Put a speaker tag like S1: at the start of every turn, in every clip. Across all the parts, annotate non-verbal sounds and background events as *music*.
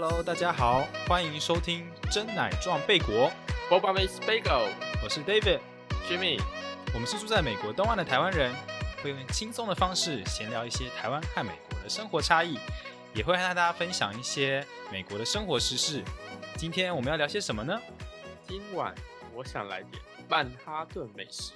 S1: Hello，大家好，欢迎收听真奶撞贝果
S2: ，Boba Miss Bagel
S1: 我是
S2: David，Jimmy，
S1: 我们是住在美国东岸的台湾人，会用轻松的方式闲聊一些台湾和美国的生活差异，也会和大家分享一些美国的生活时事。今天我们要聊些什么呢？
S2: 今晚我想来点曼哈顿美食，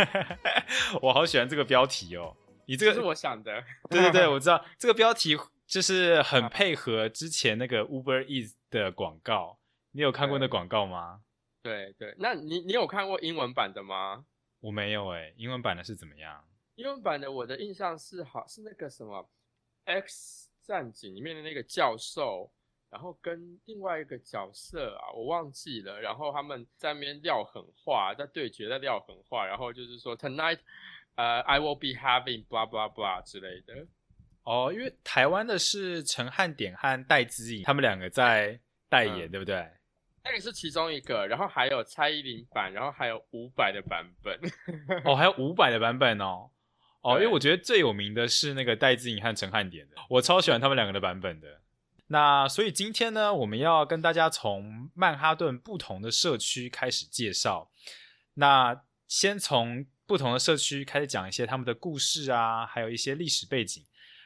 S2: *laughs*
S1: 我好喜欢这个标题哦，你这个
S2: 这是我想的。
S1: 对对对，我知道。这个标题就是很配合之前那个 Uber Eats 的广告。你有看过那广告吗？
S2: 对对，那你你有看过英文版的吗？
S1: 我没有哎、英文版的是怎么样？
S2: 英文版的我的印象是好是那个什么 X 战警里面的那个教授，然后跟另外一个角色啊，我忘记了，然后他们在那边撂狠话，在对决，在撂狠话，然后就是说 Tonight，呃、i will be having blah blah blah 之类的。
S1: 哦，因为台湾的是陈汉典和戴资颖，他们两个在代言，
S2: 嗯
S1: 对不对？
S2: 那个是其中一个，然后还有蔡依林版，然后还有伍佰的版本。
S1: 哦，还有伍佰的版本哦。哦，因为我觉得最有名的是那个戴资颖和陈汉典的，我超喜欢他们两个的版本的。那所以今天呢，我们要跟大家从曼哈顿不同的社区开始介绍。那先从不同的社区开始讲一些他们的故事啊，还有一些历史背景，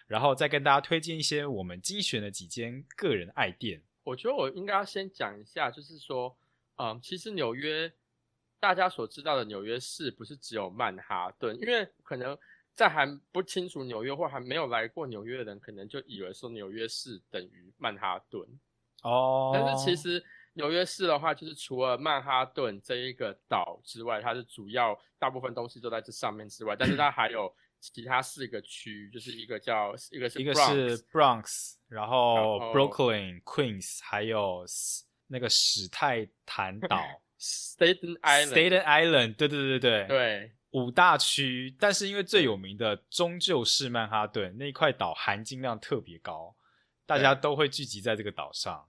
S1: 然后再跟大家推荐一些我们精选的几间个人爱店。
S2: 我觉得我应该要先讲一下，就是说，嗯，其实纽约大家所知道的纽约市不是只有曼哈顿，因为可能在还不清楚纽约或还没有来过纽约的人，可能就以为说纽约市等于曼哈顿，
S1: 哦，
S2: 但是其实纽约市的话，就是除了曼哈顿这一个岛之外，它是主要大部分东西都在这上面之外，但是它还有其他四个区，就是一个叫一个是
S1: 一个
S2: Bronx
S1: 是 Bronx，然后 Brooklyn、Queens，还有那个史泰坦 *laughs* 岛
S2: Staten
S1: Island，Staten Island，对对对对
S2: 对。
S1: 五大区。但是因为最有名的终究是曼哈顿那一块岛，含金量特别高，大家都会聚集在这个岛上。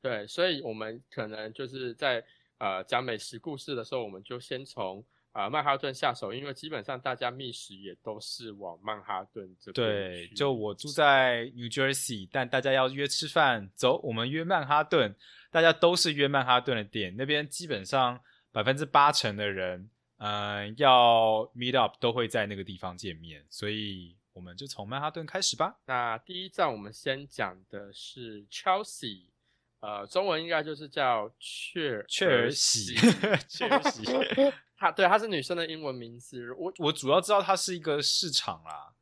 S2: 对，所以我们可能就是在呃讲美食故事的时候，我们就先从呃曼哈顿下手，因为基本上大家觅食也都是往曼哈顿这边
S1: 对，就我住在 New Jersey，但大家要约吃饭，走，我们约曼哈顿，大家都是约曼哈顿的店，那边基本上百分之八成的人，嗯、要 meet up 都会在那个地方见面，所以我们就从曼哈顿开始吧。
S2: 那第一站我们先讲的是 Chelsea，呃，中文应该就是叫雀
S1: 雀儿喜，雀儿喜，*laughs*
S2: 它对她是女生的英文名字，我
S1: 我主要知道它是一个市场啦，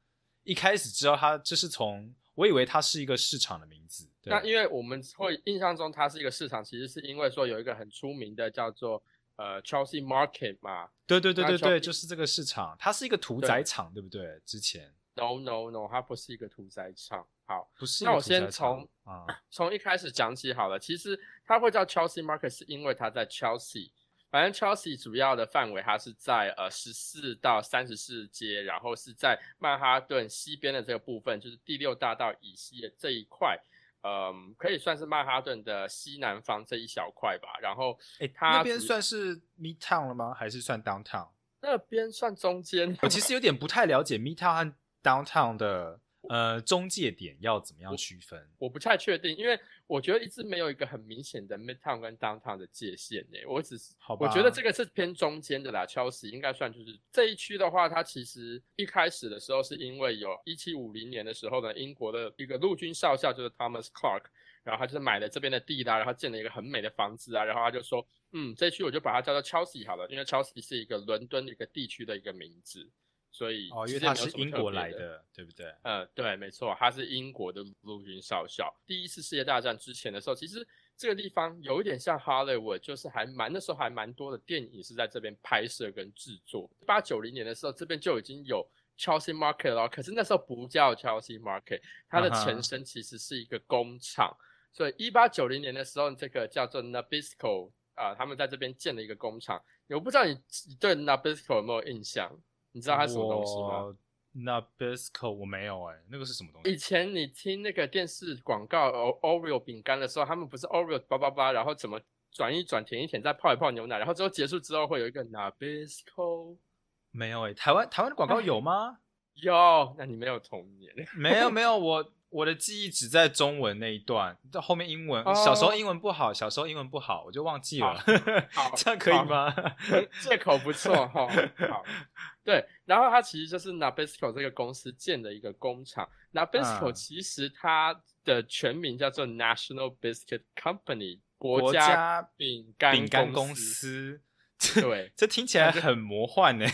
S1: 一开始知道它就是从，我以为它是一个市场的名字。对
S2: 那因为我们会印象中它是一个市场，其实是因为说有一个很出名的叫做呃 Chelsea Market 嘛。
S1: 对对对
S2: 那
S1: 对对，就是这个市场，它是一个屠宰场，对不对？之前
S2: No No No，它不是一个屠宰场。好，
S1: 不是
S2: 那我先从
S1: 啊，
S2: 从一开始讲起好了。其实它会叫 Chelsea Market，是因为它在 Chelsea。反正 Chelsea 主要的范围它是在呃十四到三十四街，然后是在曼哈顿西边的这个部分，就是第六大道以西的这一块，嗯，可以算是曼哈顿的西南方这一小块吧。然后
S1: 哎，
S2: 它
S1: 那边算是 Midtown 了吗？还是算 Downtown？
S2: 那边算中间，
S1: 我其实有点不太了解 Midtown 和 Downtown 的呃中介点要怎么样区分。
S2: 我不太确定，因为我觉得一直没有一个很明显的 Midtown 跟 Downtown 的界限呢。我只是
S1: 好吧
S2: 我觉得这个是偏中间的啦，Chelsea 应该算就是这一区的话，它其实一开始的时候是因为有一七五零年的时候呢，英国的一个陆军少校就是 Thomas Clark，然后他就是买了这边的地啦，然后建了一个很美的房子啊，然后他就说，嗯，这一区我就把它叫做 Chelsea 好了，因为 Chelsea 是一个伦敦的一个地区的一个名字，所以
S1: 哦，因为
S2: 其实也没有什么
S1: 它是英国来的，对不对？
S2: 呃，对，没错，他是英国的陆军少校。第一次世界大战之前的时候，其实这个地方有一点像 Hollywood，就是还蛮那时候还蛮多的电影是在这边拍摄跟制作。八九零年的时候，这边就已经有 Chelsea Market 了，可是那时候不叫 Chelsea Market，它的前身其实是一个工厂。所以一八九零年的时候，这个叫做 Nabisco 啊、他们在这边建了一个工厂。我不知道你你对 Nabisco 有没有印象？你知道它是什么东西吗？
S1: 我 Nabisco 我没有哎、那个是什么东西？
S2: 以前你听那个电视广告 Oreo 饼干的时候，他们不是 Oreo 叭叭叭，然后怎么转一转、舔一舔，再泡一泡牛奶，然后最后结束之后会有一个 Nabisco。
S1: 没有哎、台湾台湾的广告有吗？*laughs*
S2: 有，那你没有童年。
S1: 没有没有，我我的记忆只在中文那一段，到后面英文。
S2: 哦
S1: 小时候英文不好，小时候英文不好，我就忘记了。*laughs*
S2: 好
S1: 这样可以吗？
S2: 借口不错哈。好，对，然后它其实就是 Nabisco 这个公司建的一个工厂。Nabisco
S1: 嗯
S2: 其实它的全名叫做 National Biscuit Company 国
S1: 国
S2: 家
S1: 家
S2: 饼干
S1: 饼干
S2: 公
S1: 公。司，
S2: 对，
S1: 这听起来很魔幻呢。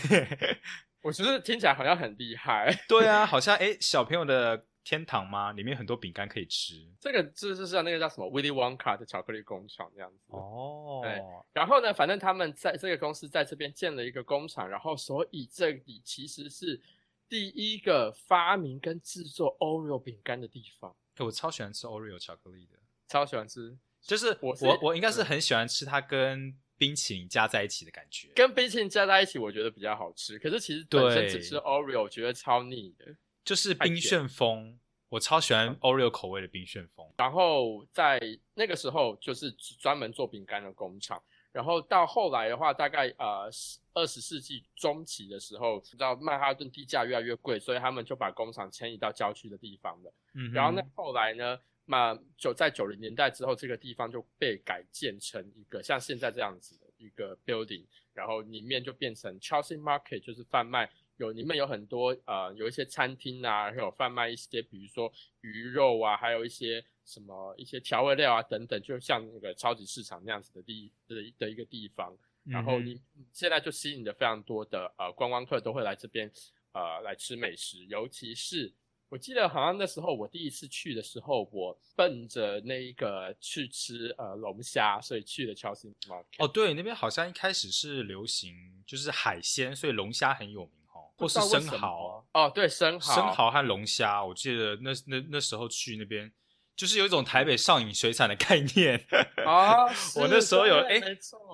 S2: 我觉得听起来好像很厉害。
S1: 对啊，好像哎，小朋友的天堂吗？里面很多饼干可以吃。
S2: 这个就是像那个叫什么 Willy Wonka 的巧克力工厂这样子。
S1: 哦，
S2: 对然后呢，反正他们在这个公司在这边建了一个工厂，然后所以这里其实是第一个发明跟制作 Oreo 饼干的地方。
S1: 欸我超喜欢吃 Oreo 巧克力的，
S2: 超喜欢吃，
S1: 就是
S2: 我
S1: 我我应该是
S2: 嗯
S1: 很喜欢吃它跟冰淇淋加在一起的感觉。
S2: 跟冰淇淋加在一起，我觉得比较好吃。可是其实本身
S1: 对
S2: 只吃 Oreo，我觉得超腻的。
S1: 就是冰旋风，我超喜欢 Oreo 口味的冰旋风。
S2: 然后在那个时候就是专门做饼干的工厂。然后到后来的话，大概呃二十世纪中期的时候，知道曼哈顿地价越来越贵，所以他们就把工厂迁移到郊区的地方了。
S1: 嗯，
S2: 然后呢，后来呢，那就在九零年代之后，这个地方就被改建成一个像现在这样子的一个 building，然后里面就变成 Chelsea Market，就是贩卖有里面有很多呃有一些餐厅啊，还有贩卖一些比如说鱼肉啊，还有一些什么一些调味料啊等等，就像那个超级市场那样子的地的的一个地方。然后你现在就吸引了非常多的呃观光客都会来这边呃来吃美食，尤其是我记得好像那时候我第一次去的时候，我奔着那一个去吃呃龙虾，所以去了 Chelsea Market。
S1: 哦，对，那边好像一开始是流行就是海鲜，所以龙虾很有名哦，或是生蚝，
S2: 哦，对，生蚝，
S1: 生蚝和龙虾，我记得那那那时候去那边，就是有一种台北上瘾水产的概念。*laughs*
S2: 啊，
S1: 我那时候有哎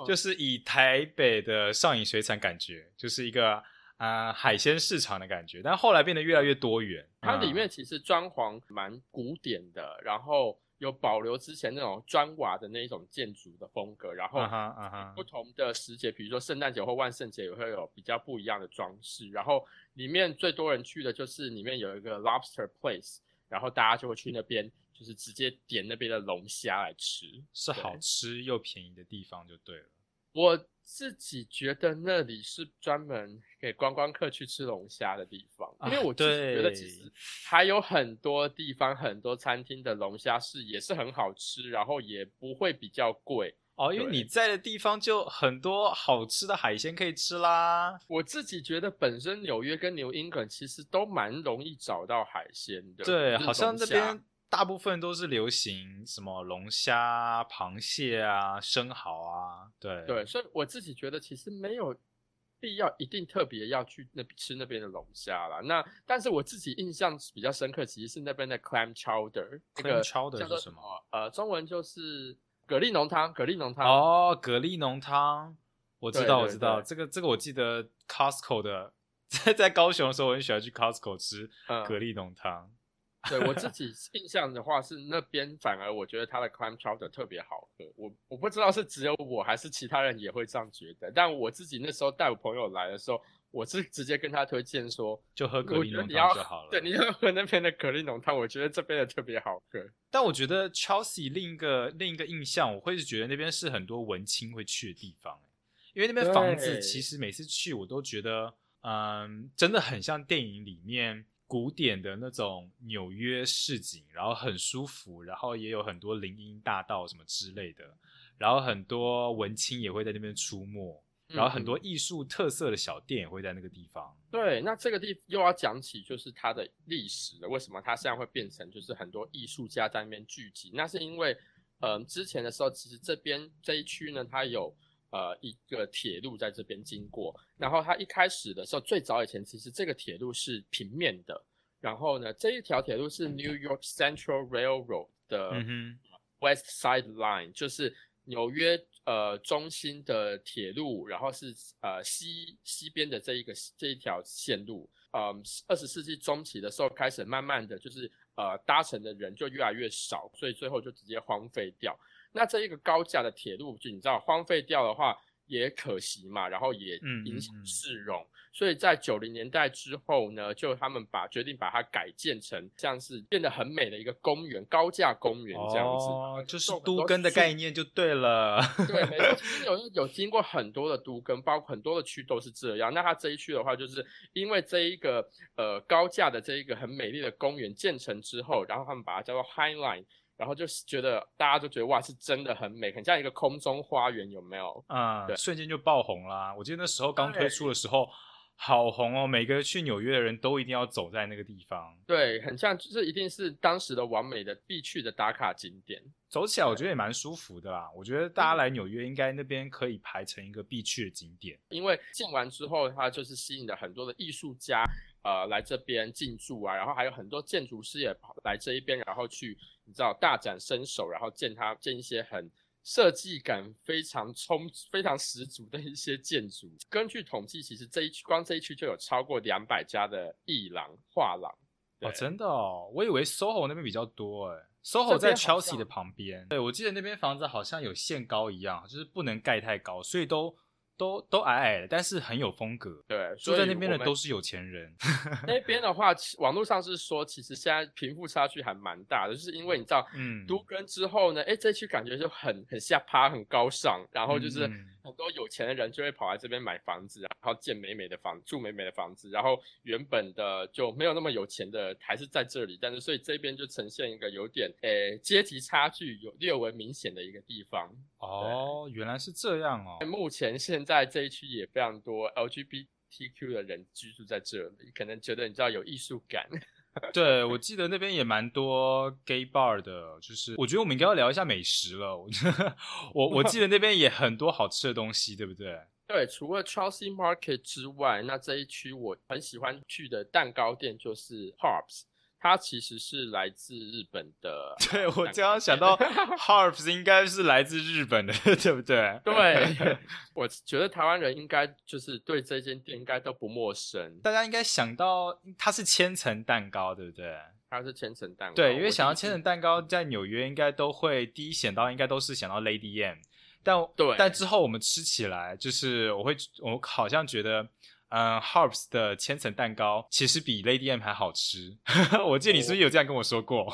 S1: 就是以台北的上瘾水产感觉，就是一个啊、呃海鲜市场的感觉，但后来变得越来越多元。
S2: 它里
S1: 嗯
S2: 面其实装潢蛮古典的，然后有保留之前那种砖瓦的那一种建筑的风格，然后不同的时节，比如说圣诞节或万圣节也会有比较不一样的装饰。然后里面最多人去的就是里面有一个 Lobster Place，然后大家就会去那边，就是直接点那边的龙虾来吃。
S1: 是好吃又便宜的地方就对了。
S2: 我自己觉得那里是专门给观光客去吃龙虾的地方，因为
S1: 啊
S2: 我自己觉得其
S1: 对
S2: 实还有很多地方、很多餐厅的龙虾是也是很好吃，然后也不会比较贵。
S1: 哦，因为你在的地方就很多好吃的海鲜可以吃啦。
S2: 我自己觉得本身纽约跟牛英格其实都蛮容易找到海鲜的，
S1: 对，好像
S2: 龙虾
S1: 那边大部分都是流行什么龙虾啊、螃蟹啊、生蚝啊。对
S2: 对，所以我自己觉得其实没有必要一定特别要去那吃那边的龙虾啦。那但是我自己印象比较深刻，其实是那边的 clam chowder，那
S1: Clam
S2: 个
S1: chowder
S2: 叫
S1: 什么？
S2: 呃，中文就是蛤蜊浓汤，蛤蜊浓汤。
S1: 哦，蛤蜊浓汤，我知道，我知道，
S2: 对
S1: 这个这个我记得 Costco 的，*laughs* 在在高雄的时候，我很喜欢去 Costco 吃
S2: 嗯
S1: 蛤蜊浓汤。
S2: 对我自己印象的话，是那边反而我觉得它的 clam chowder 特别好喝。我我不知道是只有我还是其他人也会这样觉得，但我自己那时候带我朋友来的时候，我是直接跟他推荐说，
S1: 就喝蛤
S2: 我
S1: 蜊浓汤就好了。
S2: 对，你要喝那边的蛤蜊浓汤，我觉得这边的特别好喝。
S1: 但我觉得 Chelsea 另一个另一个印象，我会是觉得那边是很多文青会去的地方，因为那边房子其实每次去我都觉得，嗯，真的很像电影里面古典的那种纽约市景，然后很舒服，然后也有很多林荫大道什么之类的，然后很多文青也会在那边出没，然后很多
S2: 嗯
S1: 艺术特色的小店也会在那个地方。
S2: 对，那这个地又要讲起就是它的历史了。为什么它现在会变成就是很多艺术家在那边聚集？那是因为，嗯、之前的时候其实这边这一区呢，它有呃一个铁路在这边经过。然后它一开始的时候，最早以前其实这个铁路是平面的。然后呢，这一条铁路是 New York Central Railroad 的，West Side Line，就是纽约呃中心的铁路，然后是呃西西边的这一个这一条线路。嗯，二十世纪中期的时候开始慢慢的就是呃搭乘的人就越来越少，所以最后就直接荒废掉。那这一个高架的铁路，就你知道荒废掉的话也可惜嘛，然后也影响
S1: 嗯
S2: 市容，所以在九零年代之后呢，就他们把决定把它改建成像是变得很美的一个公园，高架公园这样子，
S1: 哦，就是都根的概念就对了。
S2: 对，没错，*laughs* 其实有有经过很多的都根，包括很多的区都是这样。那它这一区的话，就是因为这一个呃高架的这一个很美丽的公园建成之后，然后他们把它叫做 High Line。然后就觉得大家就觉得哇，是真的很美，很像一个空中花园，有没有？
S1: 啊，瞬间就爆红啦！我记得那时候刚推出的时候，好红哦，每个去纽约的人都一定要走在那个地方。
S2: 对，很像，就是一定是当时的完美的必去的打卡景点。
S1: 走起来我觉得也蛮舒服的啦。我觉得大家来纽约应该那边可以排成一个必去的景点，
S2: 因为建完之后，它就是吸引了很多的艺术家。呃，来这边进驻啊，然后还有很多建筑师也跑来这一边，然后去你知道大展身手，然后建他建一些很设计感非常充非常十足的一些建筑。根据统计，其实这一区光这一区就有超过两百家的艺廊画廊。
S1: 哦，真的哦，我以为 SOHO 那边比较多哎，SOHO 在 Chelsea 的旁边。对，我记得那边房子好像有限高一样，就是不能盖太高，所以都。都都矮矮的，但是很有风格。
S2: 对，
S1: 住在那边的都是有钱人。*laughs*
S2: 那边的话，网络上是说，其实现在贫富差距还蛮大的，就是因为你知道，嗯，都跟之后呢，哎，这区感觉就很很下趴，很高尚，然后就是。很多有钱的人就会跑来这边买房子，然后建美美的房，住美美的房子。然后原本的就没有那么有钱的，还是在这里。但是所以这边就呈现一个有点诶阶级差距有略微明显的一个地方。
S1: 哦，原来是这样哦。
S2: 目前现在这一区也非常多 LGBTQ 的人居住在这里，可能觉得你知道有艺术感。*laughs*
S1: 对，我记得那边也蛮多 gay bar 的，就是我觉得我们应该要聊一下美食了。我 *laughs* 我记得那边也很多好吃的东西，对不对？
S2: 对，除了 Chelsea Market 之外，那这一区我很喜欢去的蛋糕店就是 Harps。它其实是来自日本的，*laughs*
S1: 对我刚刚想到 *laughs* Harps 应该是来自日本的，*laughs* 对不对？
S2: 对，我觉得台湾人应该就是对这间店应该都不陌生，
S1: 大家应该想到它是千层蛋糕，对不对？
S2: 它是千层蛋糕，
S1: 对，因为想到千层蛋糕在纽约应该都会第一想到应该都是想到 Lady M，但
S2: 对，
S1: 但之后我们吃起来就是我会我好像觉得。嗯，Harps 的千层蛋糕其实比 Lady M 还好吃。*laughs* 我记得你是不是有这样跟我说过？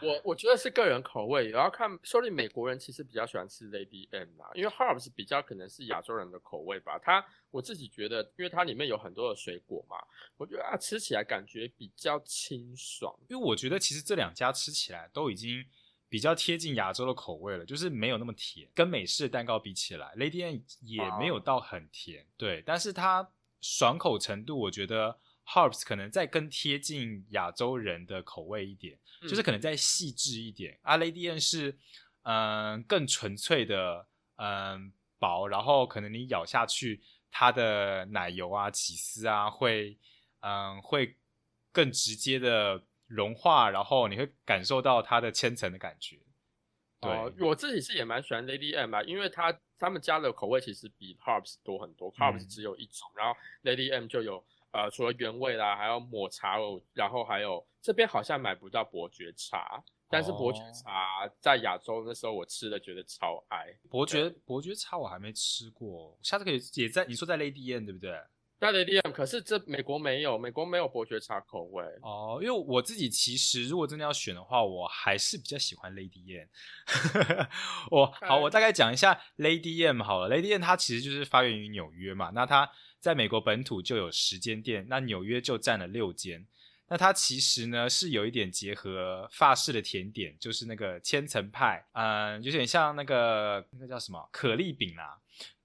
S2: 我我觉得是个人口味，也要看说你美国人其实比较喜欢吃 Lady M 啊，因为 Harps 比较可能是亚洲人的口味吧。它我自己觉得，因为它里面有很多的水果嘛，我觉得啊吃起来感觉比较清爽。
S1: 因为我觉得其实这两家吃起来都已经比较贴近亚洲的口味了，就是没有那么甜。跟美式的蛋糕比起来，Lady M 也没有到很甜，对，但是它。爽口程度，我觉得 Harps 可能再更贴近亚洲人的口味一点，就是可能再细致一点。阿雷迪恩是，嗯，更纯粹的，嗯，薄，然后可能你咬下去，它的奶油啊、起司啊，会，嗯，会更直接的融化，然后你会感受到它的千层的感觉。
S2: 哦，我自己是也蛮喜欢 Lady M 啊，因为它他们家的口味其实比 Harps 多很多，Harps 只有一种，然后 Lady M 就有呃除了原味啦，还有抹茶哦，然后还有这边好像买不到伯爵茶，但是伯爵茶在亚洲那时候我吃的觉得超爱。
S1: 伯爵伯爵茶我还没吃过，下次可以也在你说在 Lady M 对不对？
S2: 在 Lady M，可是这美国没有，美国没有伯爵茶口味
S1: 哦。因为我自己其实如果真的要选的话，我还是比较喜欢 Lady M。*laughs* 我好，我大概讲一下 Lady M 好了。Lady M 它其实就是发源于纽约嘛，那它在美国本土就有十间店，那纽约就占了六间。那它其实呢是有一点结合法式的甜点，就是那个千层派，嗯，有点像那个那个叫什么可丽饼啊。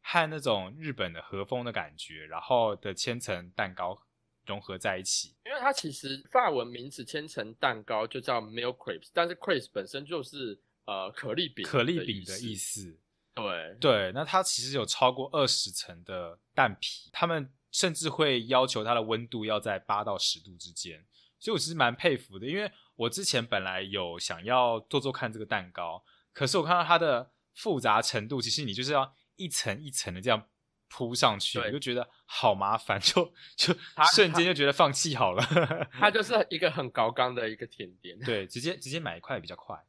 S1: 和那种日本的和风的感觉，然后的千层蛋糕融合在一起。
S2: 因为它其实法文名字千层蛋糕就叫 milk crepes，但是 crepes 本身就是呃可丽饼，
S1: 可丽饼的意思。
S2: 对
S1: 对，那它其实有超过二十层的蛋皮，他们甚至会要求它的温度要在八到十度之间。所以我其实蛮佩服的，因为我之前本来有想要做做看这个蛋糕，可是我看到它的复杂程度，其实你就是要。一层一层的这样铺上去，我就觉得好麻烦，*laughs* 就就瞬间就觉得放弃好了。*laughs*
S2: 它就是一个很高刚的一个甜点，
S1: 对，直接直接买一块比较快。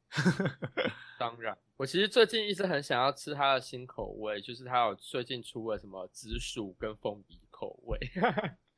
S1: *laughs*
S2: 当然，我其实最近一直很想要吃它的新口味，就是它有最近出了什么紫薯跟凤梨。口味。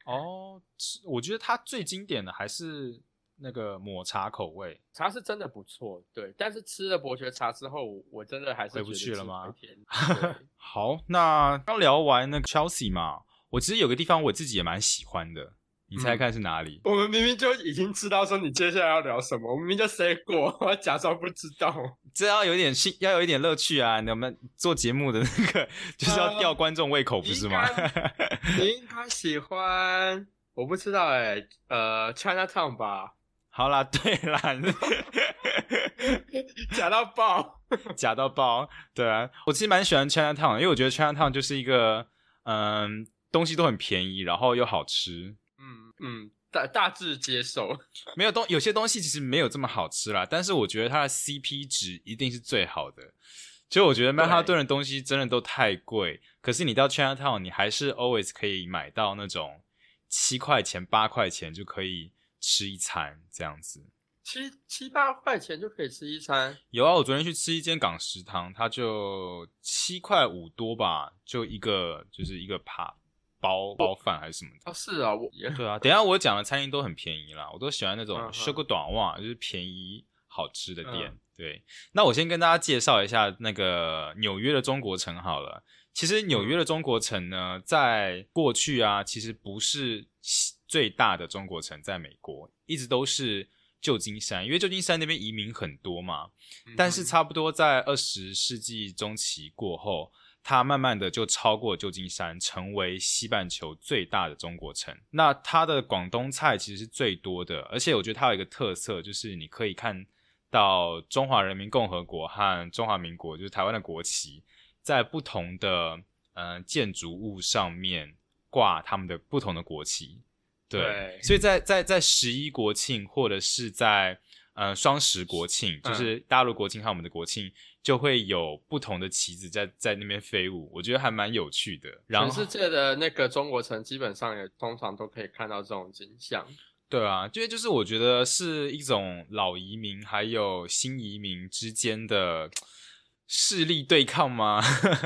S1: 哦，我觉得它最经典的还是那个抹茶口味。
S2: 茶是真的不错，对，但是吃了伯爵茶之后，我真的还是
S1: 回不去了吗 *laughs* 好，那刚聊完那个 Chelsea 嘛，我其实有个地方我自己也蛮喜欢的，你猜猜看是哪里？
S2: 我们明明就已经知道说你接下来要聊什么，我明明就 say 过，我假装不知道。
S1: 这要有点兴，要有一点乐趣啊！你们做节目的那个就是要吊观众胃口，不是吗？*laughs*
S2: 你应该喜欢，我不知道哎、呃，China Town 吧，
S1: 好啦，对啦，*laughs*
S2: 假到爆。*laughs*
S1: 假到爆。对啊，我其实蛮喜欢 China Town，因为我觉得 China Town 就是一个嗯，东西都很便宜，然后又好吃。
S2: 嗯嗯，大大致接受。
S1: 没有东有些东西其实没有这么好吃啦，但是我觉得它的 CP 值一定是最好的。就我觉得曼哈顿的东西真的都太贵，可是你到 Chinatown，你还是 always 可以买到那种七块钱、八块钱就可以吃一餐这样子。
S2: 七七八块钱就可以吃一餐，
S1: 有啊，我昨天去吃一间港食堂，它就七块五多吧，就一个就是一个扒包包饭还是什么的。
S2: 哦，是啊，我也
S1: 对啊，*laughs* 等一下我讲的餐厅都很便宜啦，我都喜欢那种修个短袜，就是便宜好吃的店。
S2: 嗯
S1: 对，那我先跟大家介绍一下那个纽约的中国城好了。其实纽约的中国城呢，在过去啊，其实不是最大的中国城，在美国一直都是旧金山，因为旧金山那边移民很多嘛。但是差不多在二十世纪中期过后，它慢慢的就超过旧金山，成为西半球最大的中国城。那它的广东菜其实是最多的，而且我觉得它有一个特色，就是你可以看到中华人民共和国和中华民国，就是台湾的国旗，在不同的呃建筑物上面挂他们的不同的国旗。对，
S2: 对
S1: 所以在在在十一国庆或者是在呃双十国庆，就是大陆国庆和我们的国庆，就会有不同的旗子在在那边飞舞，我觉得还蛮有趣的。然后
S2: 全世界的那个中国城基本上也通常都可以看到这种景象。
S1: 对啊，因为就是我觉得是一种老移民还有新移民之间的势力对抗吗？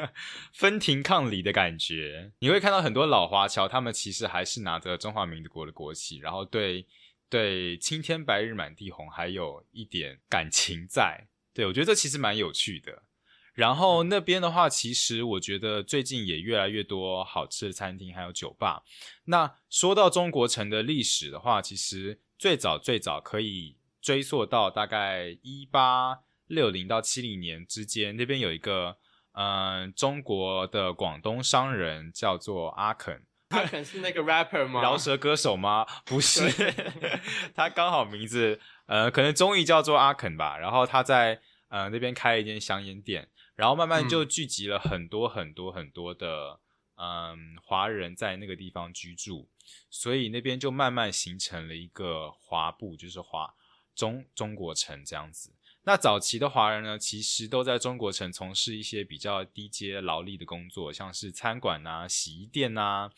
S1: *laughs* 分庭抗礼的感觉。你会看到很多老华侨，他们其实还是拿着中华民国的国旗，然后对对青天白日满地红还有一点感情在。对我觉得这其实蛮有趣的。然后那边的话，其实我觉得最近也越来越多好吃的餐厅还有酒吧。那说到中国城的历史的话，其实最早最早可以追溯到大概一八六零到七零年之间，那边有一个嗯、呃中国的广东商人叫做阿肯，
S2: 阿肯是那个 rapper 吗？
S1: 饶舌歌手吗？*laughs* 不是，*laughs* 他刚好名字呃可能中译叫做阿肯吧。然后他在呃那边开了一间香烟店，然后慢慢就聚集了很多很多很多的嗯华人在那个地方居住，所以那边就慢慢形成了一个华埠，就是华中中国城这样子。那早期的华人呢，其实都在中国城从事一些比较低阶劳力的工作，像是餐馆啊、洗衣店啊，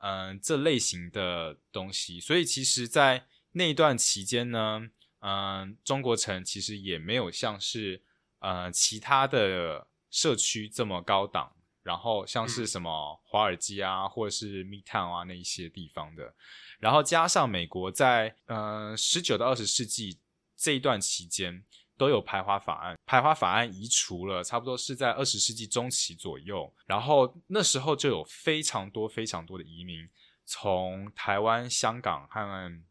S1: 嗯、这类型的东西。所以其实，在那一段期间呢，嗯、中国城其实也没有像是呃其他的社区这么高档，然后像是什么华尔街啊，或者是 Midtown 啊那一些地方的。然后加上美国在呃十九到二十世纪这一段期间。都有排华法案，排华法案移除了，差不多是在二十世纪中期左右。然后那时候就有非常多非常多的移民从台湾、香港和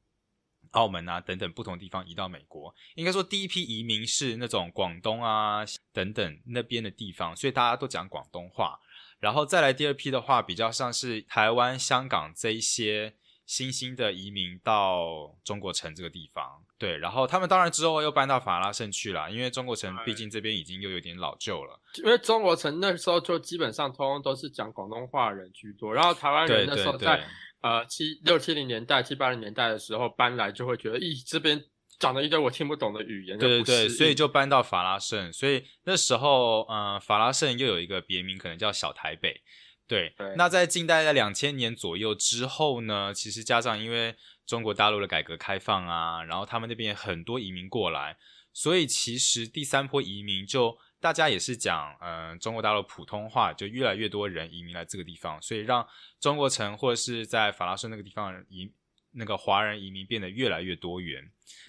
S1: 澳门啊等等不同地方移到美国。应该说第一批移民是那种广东啊等等那边的地方，所以大家都讲广东话。然后再来第二批的话，比较像是台湾、香港这一些新兴的移民到中国城这个地方。对，然后他们当然之后又搬到法拉盛去了，因为中国城毕竟这边已经又有点老旧了。
S2: 因为中国城那时候就基本上通通都是讲广东话的人居多，然后台湾人那时候
S1: 对
S2: 在呃七六七零年代、七八零年代的时候搬来，就会觉得，咦，这边讲了一堆我听不懂的语言，
S1: 对对对，所以就搬到法拉盛，所以那时候，呃，法拉盛又有一个别名，可能叫小台北。对，
S2: 对
S1: 那在近代在两千年左右之后呢，其实加上因为中国大陆的改革开放啊，然后他们那边很多移民过来，所以其实第三波移民就大家也是讲嗯中国大陆普通话，就越来越多人移民来这个地方，所以让中国城或者是在法拉盛那个地方移那个华人移民变得越来越多元。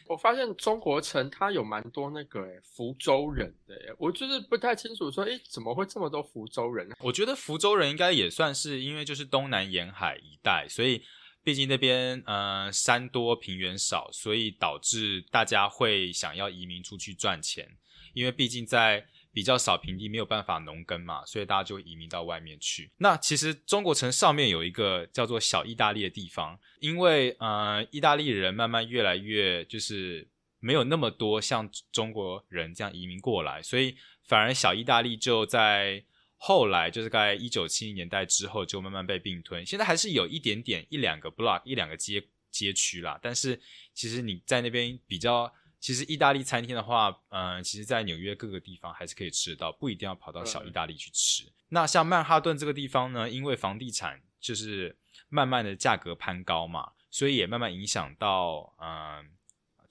S2: 我发现中国城它有蛮多那个福州人的，我就是不太清楚说，哎，怎么会这么多福州人？
S1: 我觉得福州人应该也算是因为就是东南沿海一带，所以。毕竟那边呃山多平原少，所以导致大家会想要移民出去赚钱。因为毕竟在比较少平地没有办法农耕嘛，所以大家就移民到外面去。那其实中国城上面有一个叫做小意大利的地方，因为呃意大利人慢慢越来越就是没有那么多像中国人这样移民过来，所以反而小意大利就在。后来就是在一九七零年代之后，就慢慢被并吞。现在还是有一点点一两个 block 一两个街街区啦，但是其实你在那边比较，其实意大利餐厅的话，嗯，其实在纽约各个地方还是可以吃得到，不一定要跑到小意大利去吃。那像曼哈顿这个地方呢，因为房地产就是慢慢的价格攀高嘛，所以也慢慢影响到嗯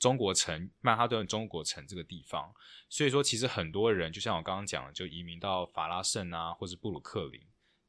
S1: 中国城曼哈顿中国城这个地方。所以说，其实很多人就像我刚刚讲的，就移民到法拉盛啊，或者布鲁克林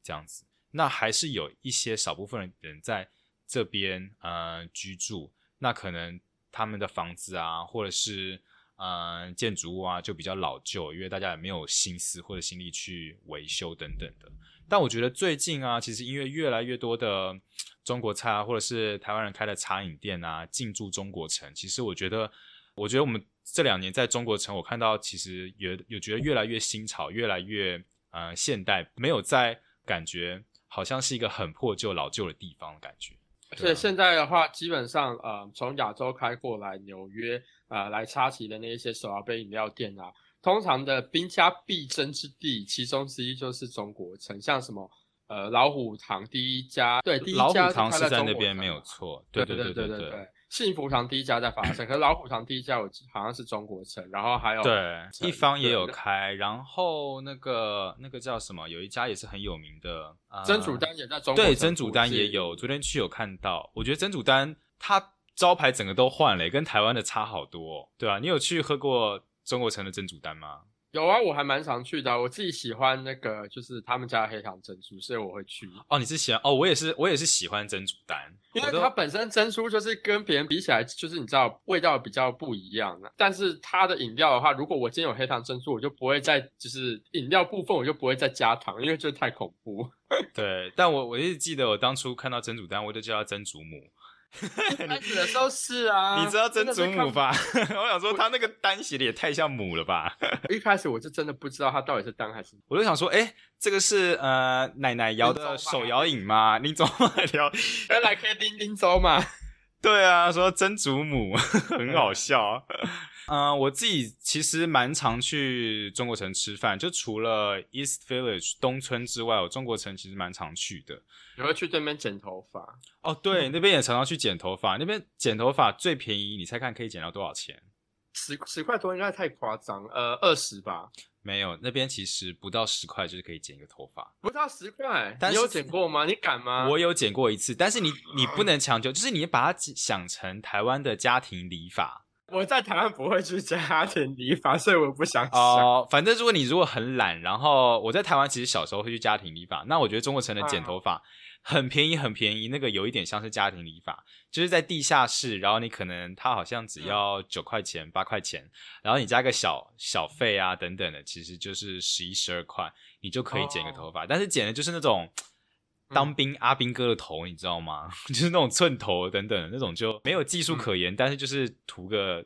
S1: 这样子。那还是有一些少部分人在这边呃居住。那可能他们的房子啊，或者是嗯建筑物啊，就比较老旧，因为大家也没有心思或者心力去维修等等的。但我觉得最近啊，其实因为越来越多的中国菜啊，或者是台湾人开的茶饮店啊，进驻中国城，其实我觉得，我觉得我们。这两年在中国城，我看到其实有有觉得越来越新潮，越来越呃现代，没有在感觉好像是一个很破旧老旧的地方的感觉。
S2: 而且现在的话，基本上呃从亚洲开过来纽约啊来插旗的那一些手摇杯饮料店啊，通常的兵家必争之地，其中之一就是中国城，像什么呃老虎堂第一家，对，第一家
S1: 是
S2: 在
S1: 那边没有错，对对对对对。
S2: 幸福堂第一家在法盛，*clears throat* 可是老虎堂第一家我好像是中国城，然后还有
S1: 对一方也有开，然后那个那个叫什么，有一家也是很有名的，
S2: 真主丹也在中国
S1: 对真主丹也有，昨天去有看到，我觉得真主丹他招牌整个都换了，跟台湾的差好多，对啊，你有去喝过中国城的真主丹吗？
S2: 有啊，我还蛮常去的。我自己喜欢那个，就是他们家的黑糖珍珠，所以我会去。
S1: 哦，你是喜欢哦，我也是，我也是喜欢珍珠丹，
S2: 因为它本身珍珠就是跟别人比起来，就是你知道味道比较不一样。但是它的饮料的话，如果我今天有黑糖珍珠，我就不会再就是饮料部分我就不会再加糖，因为这太恐怖。*laughs*
S1: 对，但我我一直记得我当初看到珍珠丹，我就叫它珍珠母。*laughs*
S2: 开始的时候是啊，
S1: 你知道真祖母吧？*laughs* 我想说他那个单写的也太像母了吧。*laughs*
S2: 一开始我就真的不知道他到底是单还是。
S1: 我就想说，哎，这个是呃奶奶摇的手摇饮吗？你走嘛，摇
S2: 来来可以叮叮走嘛？
S1: 对啊，说曾祖母 *laughs* 很好笑。嗯，*laughs* 我自己其实蛮常去中国城吃饭，就除了 East Village 东村之外，我中国城其实蛮常去的。
S2: 你会去对面剪头发？
S1: 哦，对，那边也常常去剪头发。那边剪头发最便宜，你猜看可以剪到多少钱？
S2: 十十块多应该太夸张，呃，二十吧。
S1: 没有，那边其实不到十块就是可以剪一个头发，
S2: 不到十块。你有剪过吗？你敢吗？
S1: 我有剪过一次，但是你你不能强求，就是你把它想成台湾的家庭理发。
S2: 我在台湾不会去家庭理发，所以我不想
S1: 哦。反正如果你如果很懒，然后我在台湾其实小时候会去家庭理发，那我觉得中国城的剪头发很便宜，很便宜。那个有一点像是家庭理发，就是在地下室，然后你可能他好像只要九块钱、八块钱，然后你加个小小费啊等等的，其实就是十一、十二块，你就可以剪个头发。但是剪的就是那种当兵阿兵哥的头，你知道吗？*laughs* 就是那种寸头等等那种，就没有技术可言，但是就是图个。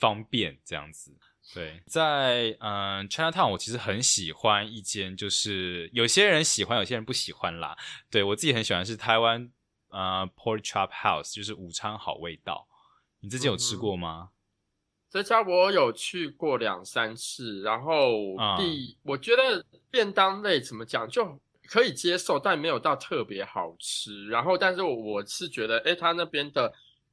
S1: 方便这样子，对，在嗯，China Town，我其实很喜欢一间，就是有些人喜欢，有些人不喜欢啦。对我自己很喜欢是台湾呃 Pork Chop House，就是午餐好味道。你之前有吃过吗？
S2: 这家我有去过两三次，然后第我觉得便当类怎么讲就可以接受，但没有到特别好吃。然后，但是我是觉得，哎，他那边的。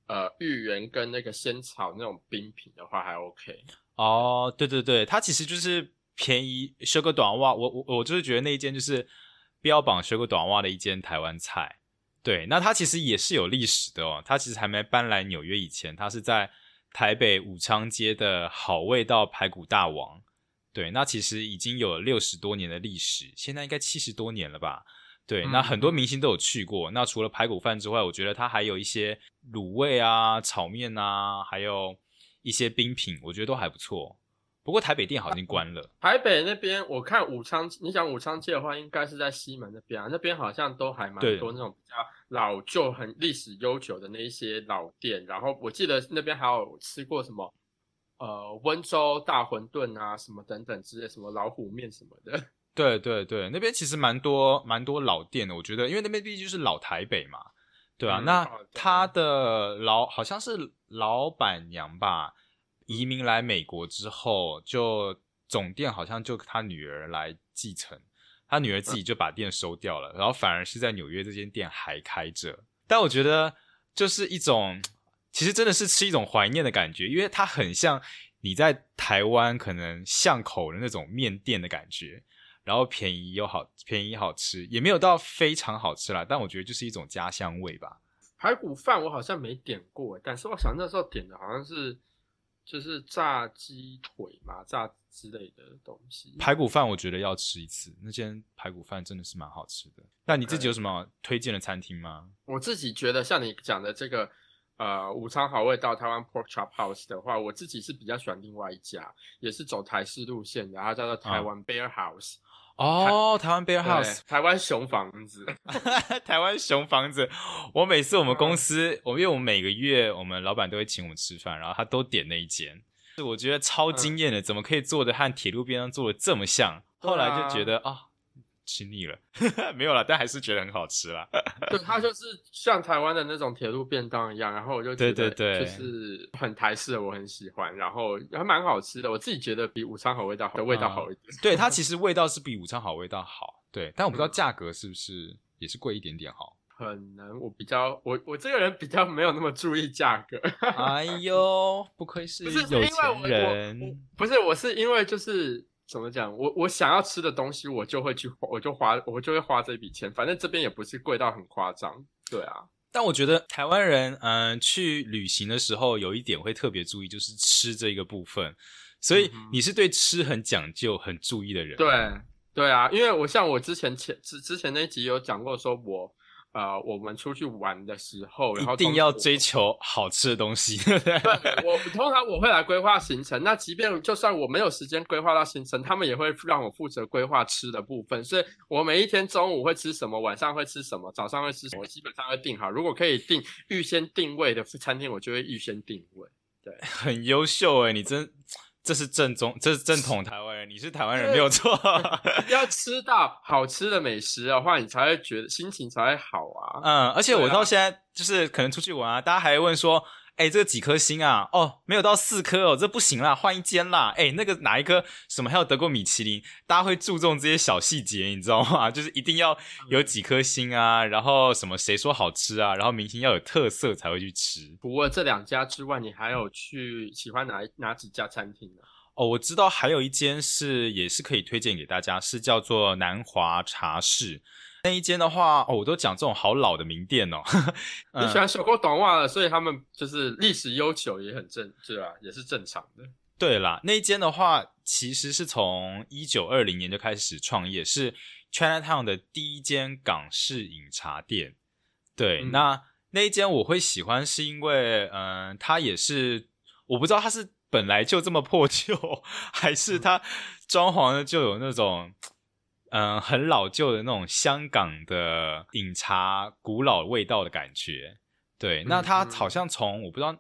S2: 呃，芋圆跟那个仙草那种冰品的话还 OK
S1: 哦，对对对，它其实就是便宜修个短袜，我我我就是觉得那一间就是标榜修个短袜的一间台湾菜。对，那它其实也是有历史的哦，它其实还没搬来纽约以前，它是在台北武昌街的好味道排骨大王。对，那其实已经有六十多年的历史，现在应该七十多年了吧？对，那
S2: 嗯
S1: 很多明星都有去过。那除了排骨饭之外，我觉得它还有一些卤味啊、炒面啊，还有一些冰品，我觉得都还不错。不过台北店好像已经关了。
S2: 台北那边我看武昌，你想武昌街的话，应该是在西门那边啊，那边好像都还蛮多那种比较老旧、很历史悠久的那一些老店。然后我记得那边还有吃过什么呃温州大馄饨啊，什么等等之类，什么老虎面什么的。*laughs*
S1: 对对对，那边其实蛮多蛮多老店的，我觉得，因为那边毕竟就是老台北嘛，对啊。
S2: 嗯
S1: 那他的老好像是老板娘吧，移民来美国之后，就总店好像就他女儿来继承，他女儿自己就把店收掉了，然后反而是在纽约这间店还开着。但我觉得就是一种，其实真的是吃一种怀念的感觉，因为它很像你在台湾可能巷口的那种面店的感觉。然后便宜又好，便宜好吃，也没有到非常好吃啦，但我觉得就是一种家乡味吧。
S2: 排骨饭我好像没点过，但是我想那时候点的好像是就是炸鸡腿嘛，炸之类的东西。
S1: 排骨饭我觉得要吃一次，那间排骨饭真的是蛮好吃的。那你自己有什么推荐的餐厅吗？
S2: 我自己觉得像你讲的这个呃武昌好味道台湾 Pork Chop House 的话，我自己是比较喜欢另外一家，也是走台式路线的，它叫做台湾 Bear House，、
S1: 哦，台湾 Bear House，
S2: 台湾熊房子。*laughs* *laughs*
S1: 台湾熊房子。我每次我们公司，我因为我们每个月我们老板都会请我们吃饭，然后他都点那一间，是我觉得超惊艳的，怎么可以做的和铁路边上做的这么像？后来就觉得啊。吃腻了，*laughs* 没有了，但还是觉得很好吃啦。*laughs*
S2: 对，它就是像台湾的那种铁路便当一样，然后我就觉得
S1: 对对对
S2: 就是很台式的，我很喜欢，然后还蛮好吃的，我自己觉得比午餐好味道的味道好一点。
S1: 对，它其实味道是比午餐好味道好，对，但我不知道
S2: 嗯
S1: 价格是不是也是贵一点点哈。
S2: 可能我比较我我这个人比较没有那么注意价格，
S1: 哎呦，不愧是
S2: 不是我不是我是因为就是怎么讲，我我想要吃的东西，我就会去花，我就花我就会花这笔钱，反正这边也不是贵到很夸张，对啊，
S1: 但我觉得台湾人，嗯、去旅行的时候有一点会特别注意，就是吃这一个部分。所以你是对吃很讲究、很注意的人。
S2: 对对啊，因为我像我之前前之之前那一集有讲过，说我呃我们出去玩的时候，然后
S1: 一定要追求好吃的东西，*laughs* 对
S2: 我通常我会来规划行程，那即便就算我没有时间规划到行程，他们也会让我负责规划吃的部分。所以我每一天中午会吃什么，晚上会吃什么，早上会吃什么，我基本上会定好。如果可以定预先定位的餐厅，我就会预先定位。
S1: 对 *laughs* 很优秀哎，你真这是正宗，这是正统台湾人，你是台湾人没有错。*laughs*
S2: 要吃到好吃的美食的话，你才会觉得心情才会好啊。
S1: 嗯，而且我到现在就是可能出去玩啊，大家还会问说，哎、这个几颗星啊？哦，没有到四颗哦，这不行啦，换一间啦。哎、那个哪一颗什么还有得过米其林？大家会注重这些小细节，你知道吗？*laughs* 就是一定要有几颗星啊，然后什么谁说好吃啊，然后明星要有特色才会去吃。
S2: 不过这两家之外，你还有去喜欢哪一哪几家餐厅呢？
S1: 哦，我知道还有一间是也是可以推荐给大家，是叫做南华茶室。那一间的话，哦，我都讲这种好老的名店哦。
S2: 你喜欢手工短袜了，所以他们就是历史悠久，也很正，对吧？也是正常的。
S1: 对啦，那一间的话，其实是从一九二零年就开始创业，是 Chinatown 的第一间港式饮茶店。对，
S2: 嗯
S1: 那那一间我会喜欢，是因为，嗯、它也是我不知道它是本来就这么破旧，还是它装潢的就有那种。嗯，很老旧的那种香港的饮茶古老味道的感觉。对，那它
S2: 嗯
S1: 好像从我不知道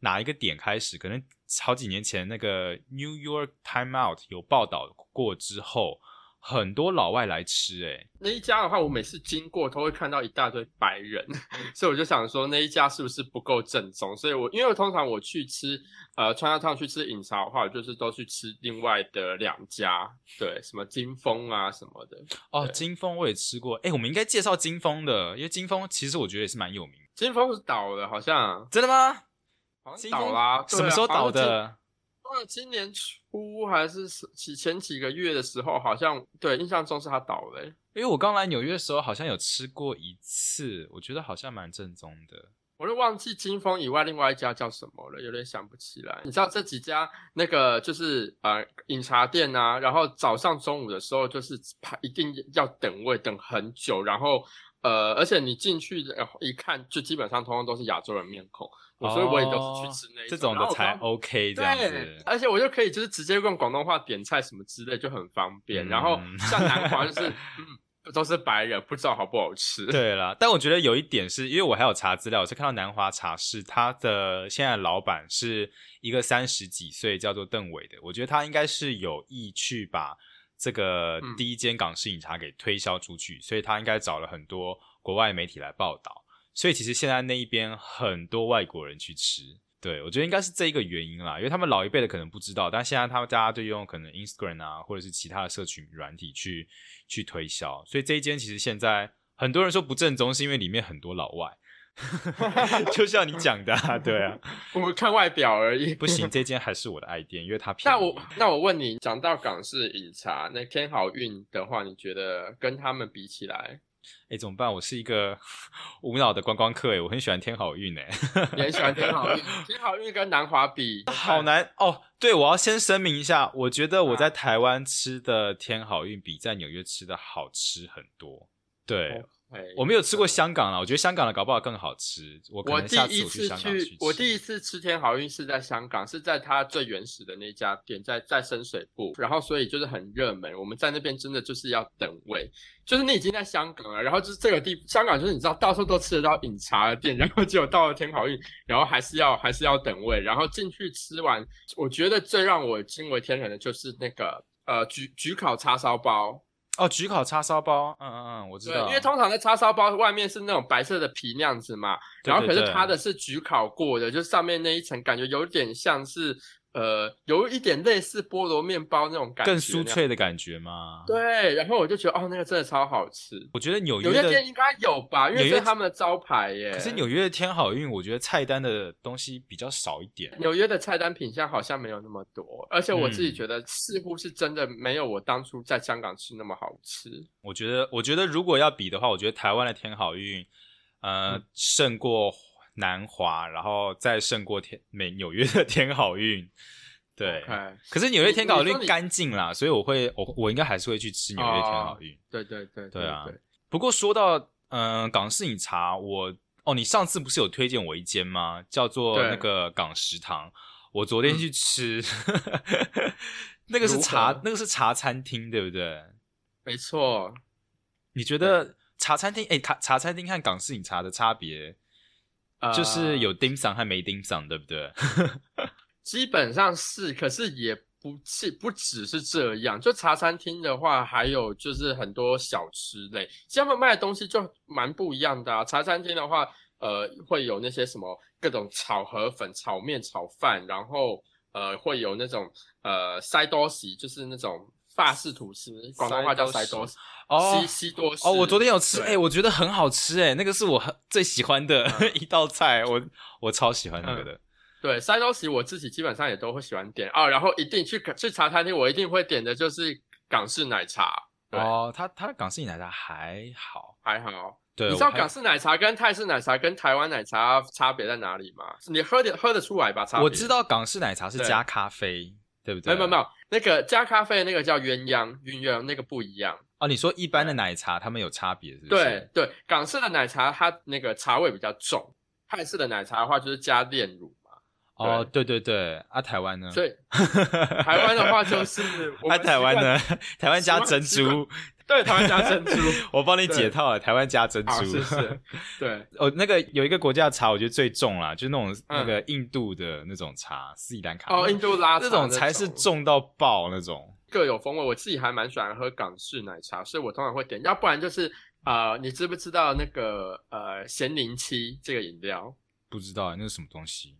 S1: 哪一个点开始，可能好几年前那个 New York Time Out 有报道过之后，很多老外来吃、欸，
S2: 那一家的话，我每次经过都会看到一大堆白人，*laughs* 所以我就想说那一家是不是不够正宗？所以我因为我通常我去吃呃川辣烫去吃饮茶的话，我就是都去吃另外的两家，对，什么金峰啊什么的。
S1: 哦，金峰我也吃过，哎、我们应该介绍金峰的，因为金峰其实我觉得也是蛮有名的。
S2: 金峰是倒了，好像
S1: 真的吗？
S2: 好像
S1: 金峰
S2: 倒啦、
S1: 什么时候倒？的？
S2: 好像今今年初还是几前几个月的时候，好像对，印象中是他倒了欸、
S1: 因为我刚来纽约的时候，好像有吃过一次，我觉得好像蛮正宗的。
S2: 我都忘记金峰以外另外一家叫什么了，有点想不起来。你知道这几家那个就是呃饮茶店啊，然后早上中午的时候就是排一定要等位等很久，然后呃而且你进去呃一看就基本上通通都是亚洲人面孔，我所以我也都是去吃那
S1: 这种的才 OK 这样
S2: 对
S1: 子，。
S2: 而且我就可以就是直接用广东话点菜什么之类就很方便。然后
S1: 嗯
S2: 像南华就是 *laughs* 嗯都是白人，不知道好不好吃。
S1: 对啦，但我觉得有一点是因为我还有查资料，我是看到南华茶室，它的现在的老板是一个三十几岁叫做邓伟的，我觉得他应该是有意去把这个
S2: 嗯
S1: 第一间港式饮茶给推销出去，所以他应该找了很多国外媒体来报道，所以其实现在那一边很多外国人去吃。对，我觉得应该是这一个原因啦，因为他们老一辈的可能不知道，但现在他们大家就用可能 Instagram 啊，或者是其他的社群软体去去推销，所以这一间其实现在很多人说不正宗，是因为里面很多老外，*laughs* 就像你讲的、啊，对啊，
S2: 我们看外表而已。
S1: 不行，这间还是我的爱店，因为它便宜。
S2: 那我那我问你，讲到港式饮茶，那天好运的话，你觉得跟他们比起来，
S1: 哎怎么办？我是一个 *laughs* 无脑的观光客哎，我很喜欢天好运哎，*laughs*
S2: 你很喜欢天好运？天好运跟南华比，
S1: 好难哦。对，我要先声明一下，我觉得我在
S2: 啊
S1: 台湾吃的天好运比在纽约吃的好吃很多。对，
S2: 哎
S1: 我没有吃过香港啦，我觉得香港的搞不好更好吃。我
S2: 第一次
S1: 我去。
S2: 我第一次吃天好运是在香港，是在它最原始的那家店，在在深水埗，然后所以就是很热门。我们在那边真的就是要等位，就是你已经在香港了，然后就是这个地香港就是你知道到处都吃得到饮茶的店，然后只有到了天好运，然后还是要还是要等位，然后进去吃完，我觉得最让我惊为天人的就是那个呃焗焗烤叉烧包。
S1: 哦，焗烤叉烧包，嗯嗯嗯，我知
S2: 对，
S1: 道。
S2: 因为通常的叉烧包外面是那种白色的皮那样子嘛，然后可是它的是焗烤过的，就是上面那一层感觉有点像是呃，有一点类似菠萝面包那种感觉，
S1: 更酥。脆的感觉吗？，
S2: 对，然后我就觉得哦，那个真的超好吃。
S1: 我觉得纽约
S2: 有些
S1: 的
S2: 店应该有吧，因为是他们的招牌耶。
S1: 可是纽约的天好运，我觉得菜单的东西比较少一点。
S2: 纽约的菜单品相好像没有那么多，而且我自己
S1: 嗯
S2: 觉得似乎是真的没有我当初在香港吃那么好吃。
S1: 我觉得，我觉得如果要比的话，我觉得台湾的天好运，呃，
S2: 嗯
S1: 胜过南华，然后再胜过天美纽约的 *laughs* 天好运。对可是纽约天好运干净啦，所以我会，我我应该还是会去吃纽约天好运。
S2: 对对对
S1: 对啊不过说到嗯、呃港式饮茶，我哦，你上次不是有推荐我一间吗？叫做那个港食堂。我昨天
S2: 嗯
S1: 去吃，*laughs* 那个是茶，那个是茶餐厅，对不对？
S2: 没错。
S1: 你觉得茶餐厅？哎、茶茶餐厅和港式饮茶的差别，就是有
S2: 呃
S1: 丁赏和没丁嗓，对不对？*laughs*
S2: 基本上是，可是也不是不只是这样。就茶餐厅的话，还有就是很多小吃类，他们卖的东西就蛮不一样的啊。茶餐厅的话，呃，会有那些什么各种炒河粉、炒面、炒饭，然后呃会有那种呃塞多西，就是那种法式吐司，广东话叫塞多西，
S1: 哦
S2: 西西多士。
S1: 哦，我昨天有吃，哎、
S2: 对
S1: 我觉得很好吃，哎，那个是我最喜欢的、
S2: 嗯 *laughs*
S1: 一道菜，我我超喜欢那个的。*laughs*
S2: 对，塞多西我自己基本上也都会喜欢点哦，然后一定去去茶餐厅，我一定会点的就是港式奶茶。
S1: 哦，它它的港式奶茶还好，
S2: 还好。
S1: 对，
S2: 你知道港式奶茶跟泰式奶茶跟台湾奶茶差别在哪里吗？你喝的喝得出来吧？差
S1: 我知。道港式奶茶是加咖啡，对不对？
S2: 没有没有没有，那个加咖啡的那个叫鸳鸯，鸳鸯那个不一样。
S1: 哦，你说一般的奶茶他们有差别是不是？
S2: 对对，港式的奶茶它那个茶味比较重，泰式的奶茶的话就是加炼乳嘛。
S1: 哦，对对对，啊，台湾呢？
S2: 所以 *laughs* 台湾的话就是 *laughs*
S1: 啊，台湾呢？*laughs* 台湾加珍珠，
S2: 对，台湾加珍珠。*laughs*
S1: 我帮你解套了，台湾加珍珠。
S2: 好，是是，*laughs* 对，
S1: 哦，那个有一个国家的茶，我觉得最重啦，就是那种、
S2: 嗯
S1: 那个印度的那种茶，斯里兰卡
S2: 哦，印度拉茶
S1: 这种才是重到爆那种。
S2: 各有风味。我自己还蛮喜欢喝港式奶茶，所以我通常会点，要不然就是呃，你知不知道那个呃咸柠七这个饮料？
S1: 不知道那是什么东西？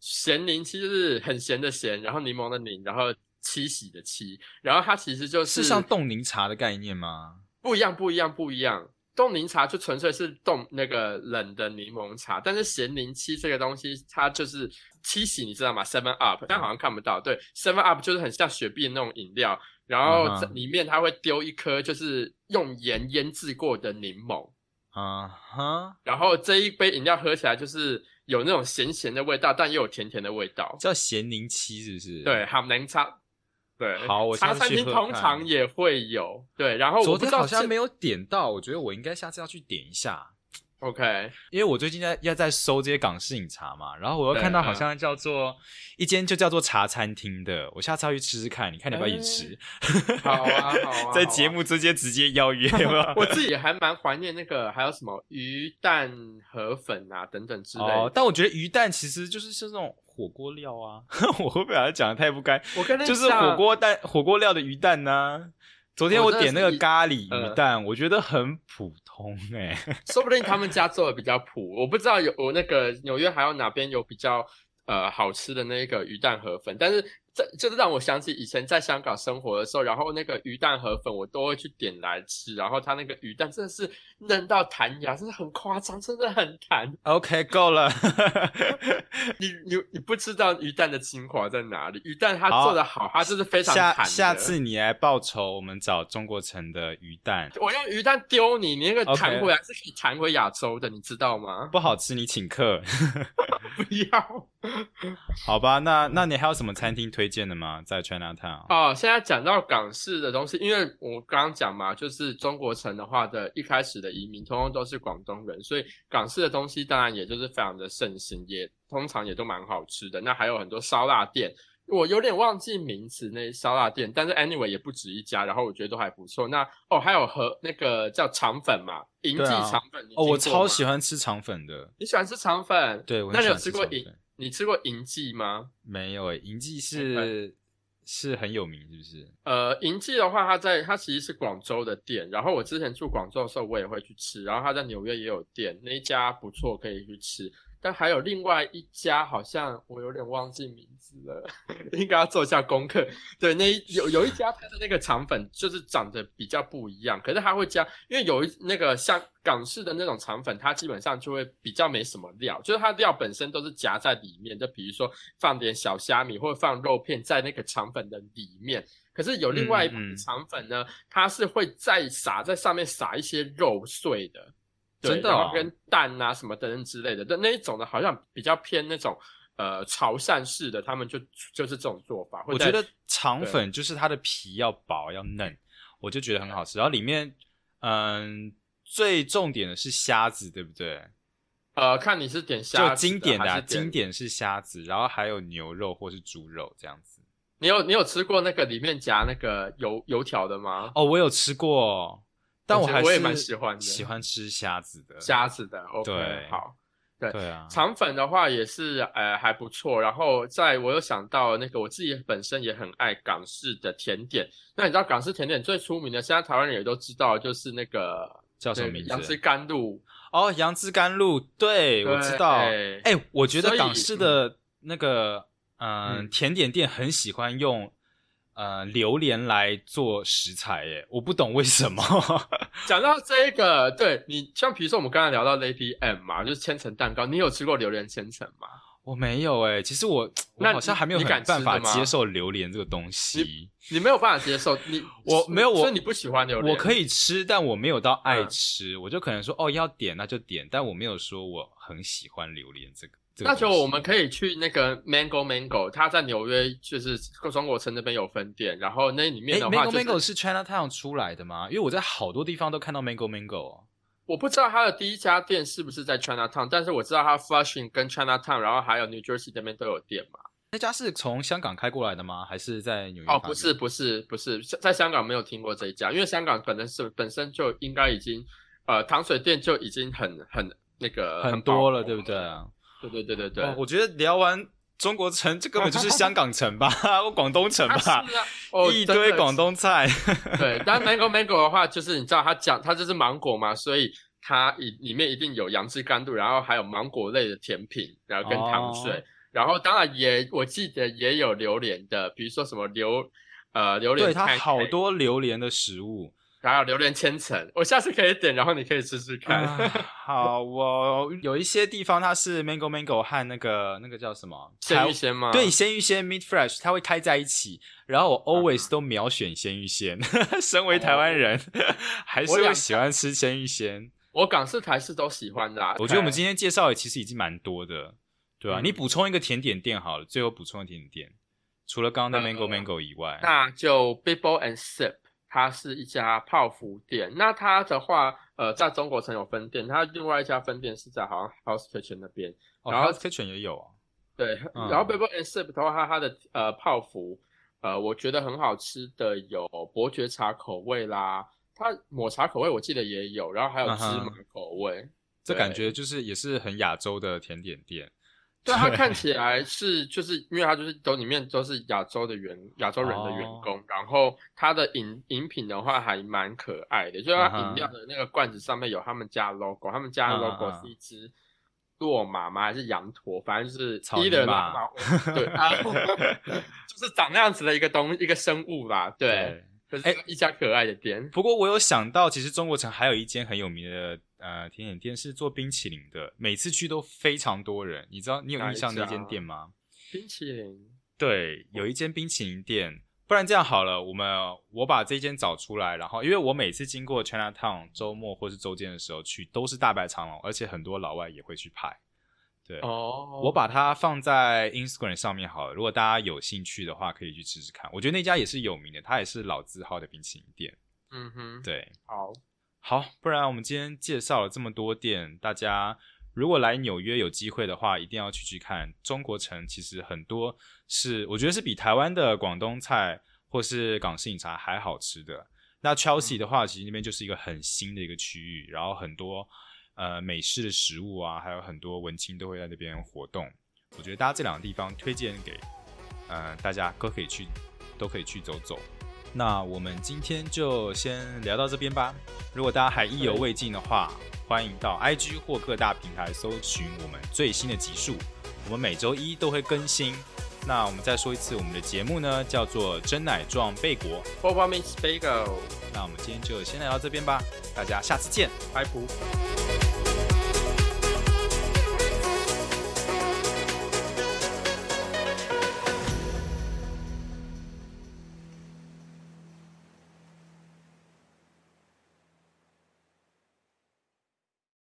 S2: 咸柠七就是很咸的咸，然后柠檬的柠，然后七喜的七，然后它其实就是
S1: 是像冻柠茶的概念吗？
S2: 不一样，不一样，不一样。冻柠茶就纯粹是冻那个冷的柠檬茶，但是咸柠七这个东西，它就是七喜，你知道吗？Seven Up，但好像看不到。对，Seven Up 就是很像雪碧的那种饮料，然后在里面它会丢一颗就是用盐腌制过的柠檬，
S1: 啊哈，
S2: 然后这一杯饮料喝起来就是有那种咸咸的味道，但又有甜甜的味道。
S1: 叫咸柠七是不是？
S2: 对，好柠茶。对，
S1: 好，我
S2: 茶餐厅通常也会有。对，然后
S1: 昨天好像没有点到，我觉得我应该下次要去点一下。
S2: OK，
S1: 因为我最近在要在搜这些港式饮茶嘛，然后我又看到好像叫做一间就叫做茶餐厅的，我下次要去吃吃看，你看你要不要一起
S2: 吃？好啊，好啊，*laughs*
S1: 在节目之间直接邀约 *laughs*
S2: 我自己还蛮怀念那个，还有什么鱼蛋河粉啊等等之类。
S1: 哦，但我觉得鱼蛋其实就是是那种火锅料啊，*laughs* 我会不会把它讲的太不该？
S2: 我跟
S1: 就是火锅蛋火锅料的鱼蛋呢。昨天我点那个咖喱鱼蛋，我觉得很普通哎，*laughs*
S2: 说不定他们家做的比较普，我不知道有我那个纽约还有哪边有比较呃好吃的那个鱼蛋河粉，但是。这就是让我想起以前在香港生活的时候，然后那个鱼蛋河粉我都会去点来吃，然后它那个鱼蛋真的是嫩到弹牙，真的很夸张，真的很弹。
S1: OK，够了。*laughs*
S2: 你你你不知道鱼蛋的精华在哪里？鱼蛋它做的好，它就是非常弹。
S1: 下下次你来报仇，我们找中国城的鱼蛋。
S2: 我用鱼蛋丢你，你那个弹回来是可以弹回亚洲的，你知道吗？
S1: 不好吃，你请客。*laughs*
S2: 不要。
S1: 好吧，那那你还有什么餐厅推？推荐的吗？在 China Town
S2: 哦，现在讲到港式的东西，因为我刚刚讲嘛，就是中国城的话的一开始的移民，通通都是广东人，所以港式的东西当然也就是非常的盛行，也通常也都蛮好吃的。那还有很多烧腊店，我有点忘记名字那烧腊店，但是 anyway 也不止一家，然后我觉得都还不错。那哦，还有和那个叫肠粉嘛，银记肠粉
S1: 哦，我超喜欢吃肠粉的。
S2: 你喜欢吃肠粉？
S1: 对，
S2: 那你有吃过银？你吃过银记吗？
S1: 没有诶，银记是是很有名，是不是？
S2: 呃，银记的话，它在它其实是广州的店，然后我之前住广州的时候，我也会去吃，然后它在纽约也有店，那一家不错，可以去吃。但还有另外一家，好像我有点忘记名字了，应该要做一下功课。对，那有有一家它的那个肠粉就是长得比较不一样，可是它会加，因为有一那个像港式的那种肠粉，它基本上就会比较没什么料，就是它料本身都是夹在里面，就比如说放点小虾米或者放肉片在那个肠粉的里面。可是有另外一款肠粉呢，它是会再撒在上面撒一些肉碎的。真的，跟蛋啊什么等等之类的，但那一种的好像比较偏那种呃潮汕式的，他们就就是这种做法。
S1: 我觉得肠粉就是它的皮要薄要嫩，我就觉得很好吃。然后里面嗯最重点的是虾子，对不对？
S2: 呃，看你是点虾，
S1: 就经典的经典是虾子，然后还有牛肉或是猪肉这样子。
S2: 你有你有吃过那个里面夹那个油油条的吗？
S1: 哦，我有吃过。但我还是
S2: 我也蛮喜欢的，
S1: 喜欢吃虾子的，
S2: 虾子的，OK，好，对
S1: 对啊，
S2: 肠粉的话也是呃还不错。然后在我有想到那个我自己本身也很爱港式的甜点。那你知道港式甜点最出名的，现在台湾人也都知道，就是那个
S1: 叫什么名字？
S2: 杨枝甘露
S1: 哦，杨枝甘露，对我知道。哎，我觉得港式的那个嗯甜点店很喜欢用。呃，榴莲来做食材，耶，我不懂为什么。*laughs*
S2: 讲到这个，对你像比如说我们刚才聊到 Lady M 嘛，就是千层蛋糕，你有吃过榴莲千层吗？
S1: 我没有哎，其实我 *tsk* 我好像还没有很办法接受榴莲这个东西。
S2: 你没有办法接受你 *laughs*
S1: 我没有我，
S2: 所以你不喜欢榴莲。
S1: 我可以吃，但我没有到爱吃，我就可能说哦要点那就点，但我没有说我很喜欢榴莲这个。
S2: 那就我们可以去那个 Mango Mango，它在纽约就是中国城那边有分店，然后那里面的话
S1: ，Mango Mango 是 China Town 出来的吗？因为我在好多地方都看到 Mango Mango。
S2: 我不知道它的第一家店是不是在 China Town，但是我知道它 Flushing 跟 China Town，然后还有 New Jersey 那边都有店嘛。
S1: 那家是从香港开过来的吗？还是在纽约？
S2: 哦，不是，不是，不是，在香港没有听过这一家，因为香港本身是本身就应该已经呃糖水店就已经很很那个
S1: 很多了，对不对？
S2: 对对对对对，
S1: 我觉得聊完中国城，这根本就是香港城吧，或广东城吧，*laughs* 一堆广东菜。*laughs*
S2: 对，但 mango mango 的话，就是你知道它讲它就是芒果嘛，所以它里里面一定有杨枝甘露，然后还有芒果类的甜品，然后跟糖水，然后当然也我记得也有榴莲的，比如说什么榴呃榴莲，
S1: 对它好多榴莲的食物。
S2: 还有榴莲千层，我下次可以点，然后你可以试试看。*laughs*
S1: 好，我有一些地方它是 mango mango 和那个那个叫什么
S2: 鲜芋仙吗？
S1: 对，鲜芋仙 meat fresh，它会开在一起。然后我 always 都秒选鲜芋仙，*laughs* 身为台湾人 *laughs* 还是会喜欢吃鲜芋仙。
S2: 我港式台式都喜欢的、啊。
S1: 我觉得我们今天介绍的其实已经蛮多的，对吧、
S2: 嗯
S1: 你补充一个甜点店好了，最后补充一个甜点店，除了刚刚的
S2: 呃
S1: Mango Mango 以外，
S2: 那就 Bibo and Sip，它是一家泡芙店。那它的话，呃，在中国城有分店，它另外一家分店是在好像 House Kitchen 那边。
S1: 哦
S2: 然后
S1: House Kitchen 也有啊，
S2: 对，
S1: 嗯
S2: 然后 Bubble and Sip 的话，它它的呃泡芙，呃，我觉得很好吃的有伯爵茶口味啦，它抹茶口味我记得也有，然后还有芝麻口味。对
S1: 这感觉就是也是很亚洲的甜点店。
S2: 对，它看起来是就是因为它就是都里面都是亚洲的员亚洲人的员
S1: 哦
S2: 工，然后它的饮饮品的话还蛮可爱的，就是饮料的那个罐子上面有他们家 logo，他们家 logo
S1: 嗯
S2: 是一只骆马吗？还是羊驼？反正就是一的
S1: 马
S2: 马，*laughs* 对，啊就是长那样子的一个东一个生物啦，对，可是一家可爱的店。
S1: 不过我有想到，其实中国城还有一间很有名的呃甜点店是做冰淇淋的，每次去都非常多人。你知道你有印象那间店吗？
S2: 冰淇淋，
S1: 对，有一间冰淇淋店。不然这样好了，我们我把这间找出来，然后因为我每次经过 China Town 周末或是周间的时候去，都是大排长龙，而且很多老外也会去拍。对，
S2: 哦，
S1: 我把它放在 Instagram 上面好了，如果大家有兴趣的话，可以去吃吃看。我觉得那家也是有名的，它也是老字号的冰淇淋店。
S2: 嗯哼，
S1: 对，
S2: 好，
S1: 好，不然我们今天介绍了这么多店，大家如果来纽约有机会的话，一定要去去看。中国城其实很多是，我觉得是比台湾的广东菜或是港式饮茶还好吃的。那 Chelsea 的话，其实那边就是一个很新的一个区域，然后很多呃美式的食物啊，还有很多文青都会在那边活动。我觉得大家这两个地方推荐给呃大家都可以去，都可以去走走。那我们今天就先聊到这边吧。如果大家还意犹未尽的话，欢迎到 IG 或各大平台搜寻我们最新的集数，我们每周一都会更新。那我们再说一次，我们的节目呢叫做“真奶撞贝果
S2: b o b a Mix Bagel，”
S1: 那我们今天就先聊到这边吧，大家下次见。
S2: 拜拜。